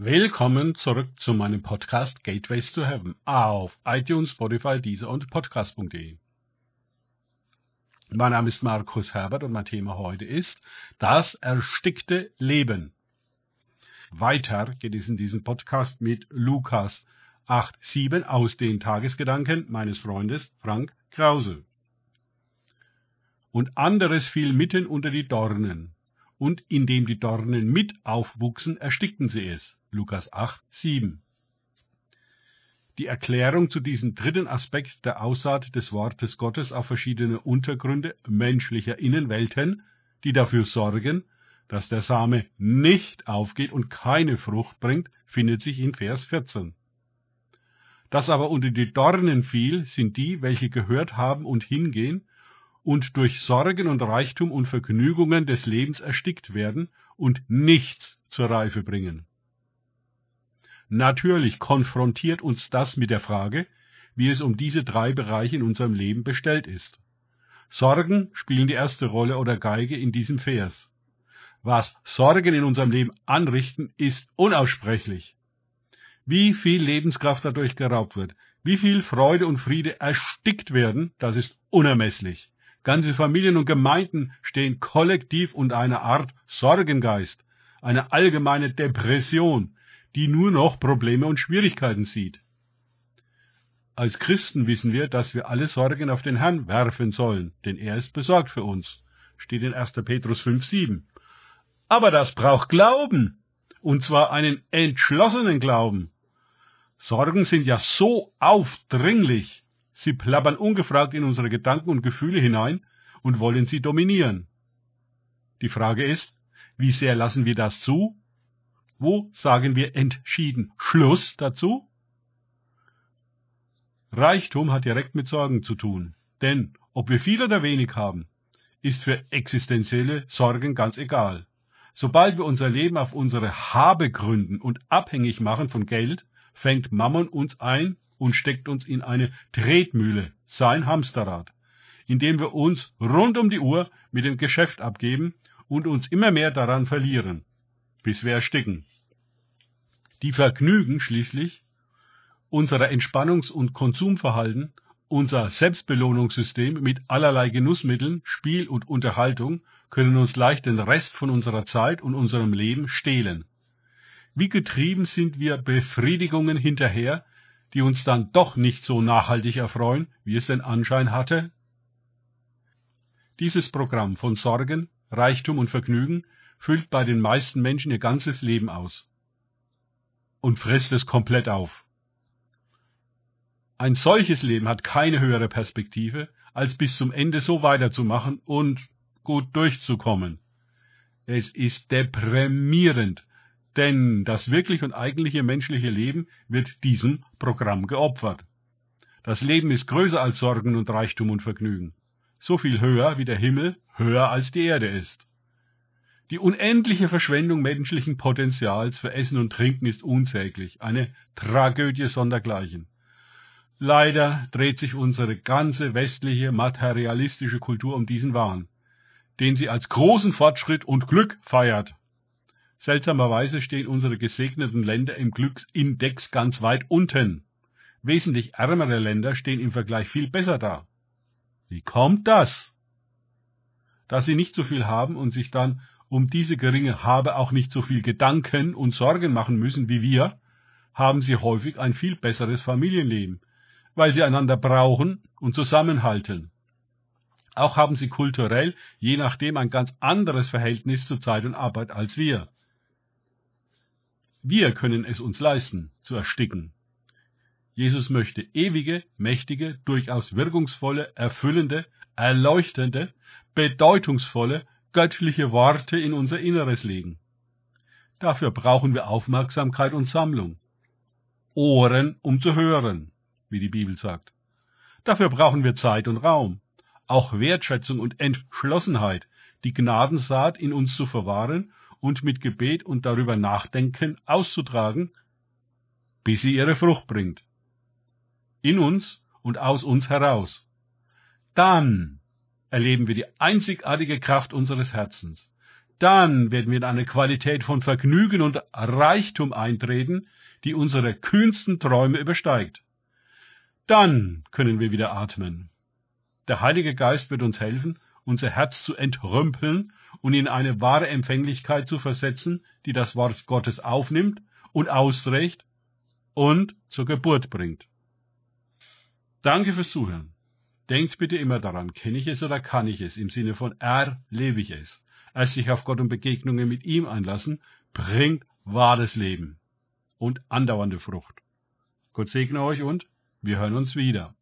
Willkommen zurück zu meinem Podcast Gateways to Heaven auf iTunes, Spotify, Deezer und Podcast.de. Mein Name ist Markus Herbert und mein Thema heute ist das erstickte Leben. Weiter geht es in diesem Podcast mit Lukas 8,7 aus den Tagesgedanken meines Freundes Frank Krause. Und anderes fiel mitten unter die Dornen, und indem die Dornen mit aufwuchsen, erstickten sie es. Lukas 8,7 die Erklärung zu diesem dritten Aspekt der Aussaat des Wortes Gottes auf verschiedene Untergründe menschlicher Innenwelten, die dafür sorgen, dass der Same nicht aufgeht und keine Frucht bringt, findet sich in Vers 14. Das aber unter die Dornen fiel, sind die, welche gehört haben und hingehen und durch Sorgen und Reichtum und Vergnügungen des Lebens erstickt werden und nichts zur Reife bringen. Natürlich konfrontiert uns das mit der Frage, wie es um diese drei Bereiche in unserem Leben bestellt ist. Sorgen spielen die erste Rolle oder Geige in diesem Vers. Was Sorgen in unserem Leben anrichten, ist unaussprechlich. Wie viel Lebenskraft dadurch geraubt wird, wie viel Freude und Friede erstickt werden, das ist unermesslich. Ganze Familien und Gemeinden stehen kollektiv unter einer Art Sorgengeist, eine allgemeine Depression, die nur noch Probleme und Schwierigkeiten sieht. Als Christen wissen wir, dass wir alle Sorgen auf den Herrn werfen sollen, denn er ist besorgt für uns. Steht in 1. Petrus 5,7. Aber das braucht Glauben. Und zwar einen entschlossenen Glauben. Sorgen sind ja so aufdringlich. Sie plappern ungefragt in unsere Gedanken und Gefühle hinein und wollen sie dominieren. Die Frage ist, wie sehr lassen wir das zu wo sagen wir entschieden Schluss dazu? Reichtum hat direkt mit Sorgen zu tun. Denn ob wir viel oder wenig haben, ist für existenzielle Sorgen ganz egal. Sobald wir unser Leben auf unsere Habe gründen und abhängig machen von Geld, fängt Mammon uns ein und steckt uns in eine Tretmühle, sein Hamsterrad, indem wir uns rund um die Uhr mit dem Geschäft abgeben und uns immer mehr daran verlieren bis wir ersticken. Die Vergnügen schließlich, unser Entspannungs- und Konsumverhalten, unser Selbstbelohnungssystem mit allerlei Genussmitteln, Spiel und Unterhaltung können uns leicht den Rest von unserer Zeit und unserem Leben stehlen. Wie getrieben sind wir Befriedigungen hinterher, die uns dann doch nicht so nachhaltig erfreuen, wie es den Anschein hatte? Dieses Programm von Sorgen, Reichtum und Vergnügen füllt bei den meisten Menschen ihr ganzes Leben aus und frisst es komplett auf. Ein solches Leben hat keine höhere Perspektive, als bis zum Ende so weiterzumachen und gut durchzukommen. Es ist deprimierend, denn das wirklich und eigentliche menschliche Leben wird diesem Programm geopfert. Das Leben ist größer als Sorgen und Reichtum und Vergnügen. So viel höher wie der Himmel höher als die Erde ist. Die unendliche Verschwendung menschlichen Potenzials für Essen und Trinken ist unsäglich, eine Tragödie sondergleichen. Leider dreht sich unsere ganze westliche materialistische Kultur um diesen Wahn, den sie als großen Fortschritt und Glück feiert. Seltsamerweise stehen unsere gesegneten Länder im Glücksindex ganz weit unten. Wesentlich ärmere Länder stehen im Vergleich viel besser da. Wie kommt das? Dass sie nicht so viel haben und sich dann um diese geringe Habe auch nicht so viel Gedanken und Sorgen machen müssen wie wir, haben sie häufig ein viel besseres Familienleben, weil sie einander brauchen und zusammenhalten. Auch haben sie kulturell je nachdem ein ganz anderes Verhältnis zu Zeit und Arbeit als wir. Wir können es uns leisten, zu ersticken. Jesus möchte ewige, mächtige, durchaus wirkungsvolle, erfüllende, erleuchtende, bedeutungsvolle göttliche Worte in unser Inneres legen. Dafür brauchen wir Aufmerksamkeit und Sammlung. Ohren, um zu hören, wie die Bibel sagt. Dafür brauchen wir Zeit und Raum, auch Wertschätzung und Entschlossenheit, die Gnadensaat in uns zu verwahren und mit Gebet und darüber nachdenken auszutragen, bis sie ihre Frucht bringt. In uns und aus uns heraus. Dann erleben wir die einzigartige Kraft unseres Herzens. dann werden wir in eine Qualität von Vergnügen und Reichtum eintreten, die unsere kühnsten Träume übersteigt. Dann können wir wieder atmen. Der Heilige Geist wird uns helfen, unser Herz zu entrümpeln und in eine wahre Empfänglichkeit zu versetzen, die das Wort Gottes aufnimmt und austrägt und zur Geburt bringt. Danke fürs Zuhören. Denkt bitte immer daran, kenne ich es oder kann ich es, im Sinne von erlebe ich es. Erst sich auf Gott und Begegnungen mit ihm einlassen, bringt wahres Leben und andauernde Frucht. Gott segne euch und wir hören uns wieder.